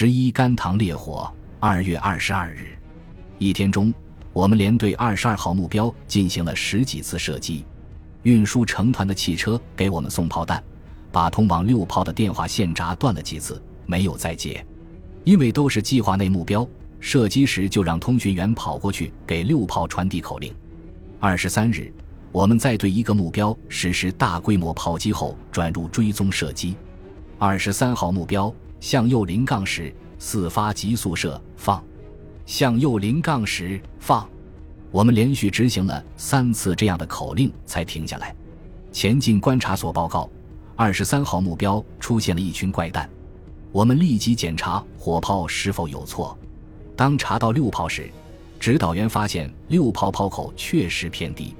十一甘棠烈火，二月二十二日，一天中，我们连对二十二号目标进行了十几次射击。运输成团的汽车给我们送炮弹，把通往六炮的电话线闸断了几次，没有再接。因为都是计划内目标，射击时就让通讯员跑过去给六炮传递口令。二十三日，我们在对一个目标实施大规模炮击后，转入追踪射击。二十三号目标向右零杠十，四发急速射放，向右零杠十放。我们连续执行了三次这样的口令，才停下来。前进观察所报告：二十三号目标出现了一群怪蛋。我们立即检查火炮是否有错。当查到六炮时，指导员发现六炮炮口确实偏低。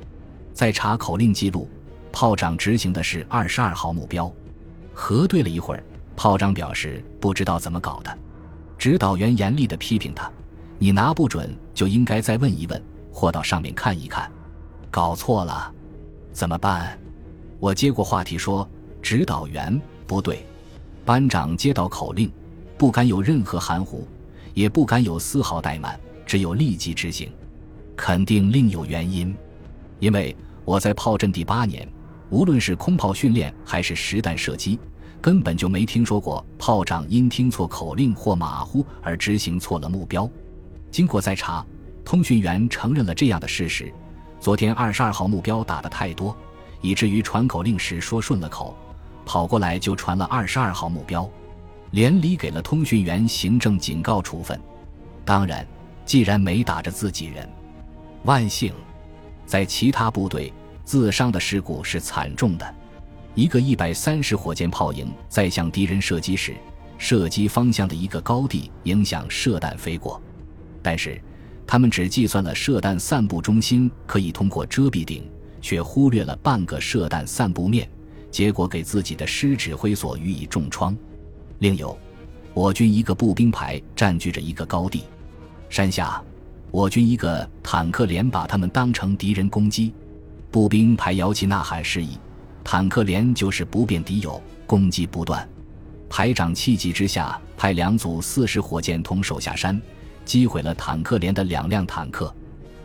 在查口令记录，炮长执行的是二十二号目标。核对了一会儿，炮长表示不知道怎么搞的。指导员严厉地批评他：“你拿不准就应该再问一问。”或到上面看一看，搞错了，怎么办？我接过话题说：“指导员不对。”班长接到口令，不敢有任何含糊，也不敢有丝毫怠慢，只有立即执行。肯定另有原因，因为我在炮阵第八年，无论是空炮训练还是实弹射击，根本就没听说过炮长因听错口令或马虎而执行错了目标。经过再查。通讯员承认了这样的事实：昨天二十二号目标打的太多，以至于传口令时说顺了口，跑过来就传了二十二号目标，连里给了通讯员行政警告处分。当然，既然没打着自己人，万幸，在其他部队自伤的事故是惨重的。一个一百三十火箭炮营在向敌人射击时，射击方向的一个高地影响射弹飞过，但是。他们只计算了射弹散布中心可以通过遮蔽顶，却忽略了半个射弹散布面，结果给自己的师指挥所予以重创。另有，我军一个步兵排占据着一个高地，山下，我军一个坦克连把他们当成敌人攻击，步兵排摇旗呐喊示意，坦克连就是不辨敌友，攻击不断。排长气急之下，派两组四十火箭筒手下山。击毁了坦克连的两辆坦克，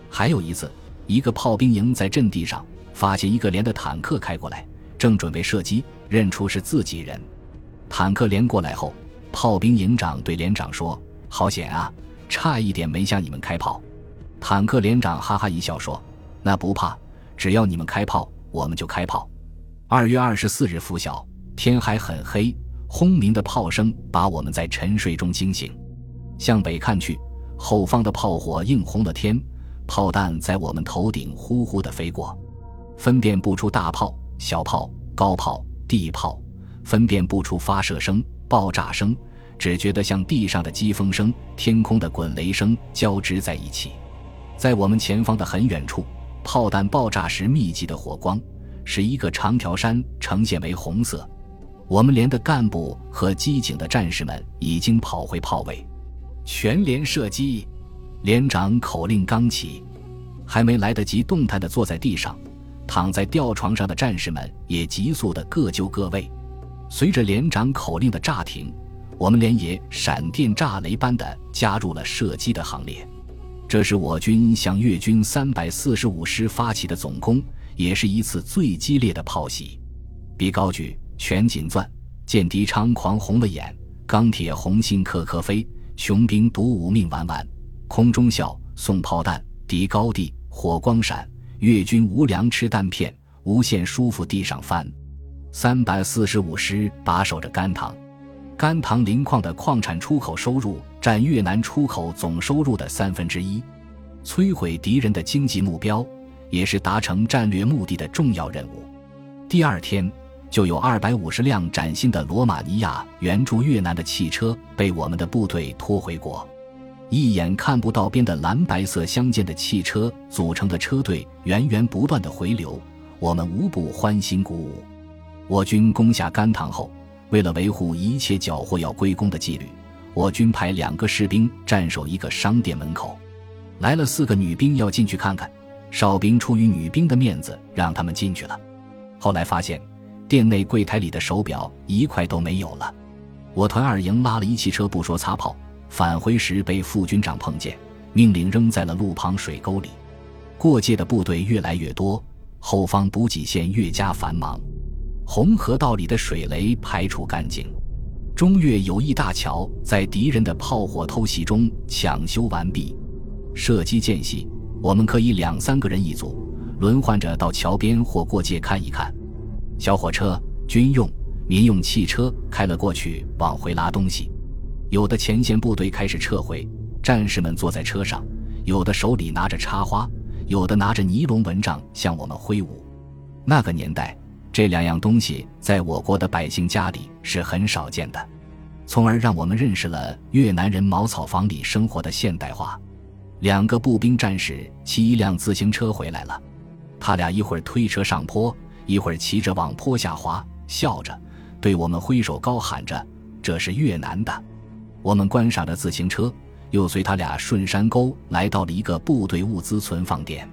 还有一次，一个炮兵营在阵地上发现一个连的坦克开过来，正准备射击，认出是自己人。坦克连过来后，炮兵营长对连长说：“好险啊，差一点没向你们开炮。”坦克连长哈哈一笑说：“那不怕，只要你们开炮，我们就开炮。”二月二十四日拂晓，天还很黑，轰鸣的炮声把我们在沉睡中惊醒，向北看去。后方的炮火映红了天，炮弹在我们头顶呼呼地飞过，分辨不出大炮、小炮、高炮、地炮，分辨不出发射声、爆炸声，只觉得像地上的疾风声、天空的滚雷声交织在一起。在我们前方的很远处，炮弹爆炸时密集的火光，使一个长条山呈现为红色。我们连的干部和机警的战士们已经跑回炮位。全连射击，连长口令刚起，还没来得及动弹的坐在地上，躺在吊床上的战士们也急速的各就各位。随着连长口令的炸停，我们连也闪电炸雷般的加入了射击的行列。这是我军向越军三百四十五师发起的总攻，也是一次最激烈的炮袭。敌高举，全锦钻，见敌猖狂红了眼，钢铁红心颗颗飞。雄兵独舞命晚晚，空中笑送炮弹，敌高地火光闪，越军无粮吃弹片，无限舒服地上翻。三百四十五师把守着甘棠，甘棠磷矿的矿产出口收入占越南出口总收入的三分之一，摧毁敌人的经济目标，也是达成战略目的的重要任务。第二天。就有二百五十辆崭新的罗马尼亚援助越南的汽车被我们的部队拖回国，一眼看不到边的蓝白色相间的汽车组成的车队源源不断的回流，我们无不欢欣鼓舞。我军攻下甘棠后，为了维护一切缴获要归公的纪律，我军派两个士兵站守一个商店门口，来了四个女兵要进去看看，哨兵出于女兵的面子让他们进去了，后来发现。店内柜台里的手表一块都没有了，我团二营拉了一汽车不说擦炮，返回时被副军长碰见，命令扔在了路旁水沟里。过界的部队越来越多，后方补给线越加繁忙。红河道里的水雷排除干净，中越友谊大桥在敌人的炮火偷袭中抢修完毕。射击间隙，我们可以两三个人一组，轮换着到桥边或过界看一看。小火车、军用、民用汽车开了过去，往回拉东西。有的前线部队开始撤回，战士们坐在车上，有的手里拿着插花，有的拿着尼龙蚊帐向我们挥舞。那个年代。这两样东西在我国的百姓家里是很少见的，从而让我们认识了越南人茅草房里生活的现代化。两个步兵战士骑一辆自行车回来了，他俩一会儿推车上坡，一会儿骑着往坡下滑，笑着对我们挥手高喊着：“这是越南的。”我们观赏着自行车，又随他俩顺山沟来到了一个部队物资存放点。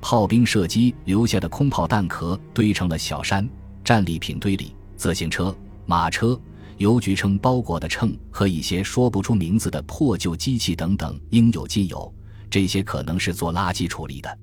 炮兵射击留下的空炮弹壳堆成了小山，战利品堆里，自行车、马车、邮局称包裹的秤和一些说不出名字的破旧机器等等应有尽有。这些可能是做垃圾处理的。